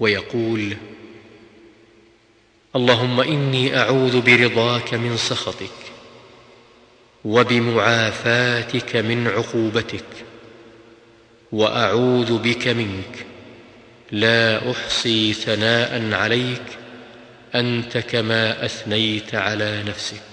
ويقول اللهم إني أعوذ برضاك من سخطك وبمعافاتك من عقوبتك وأعوذ بك منك. لا أحصي ثناء عليك أنت كما أثنيت على نفسك.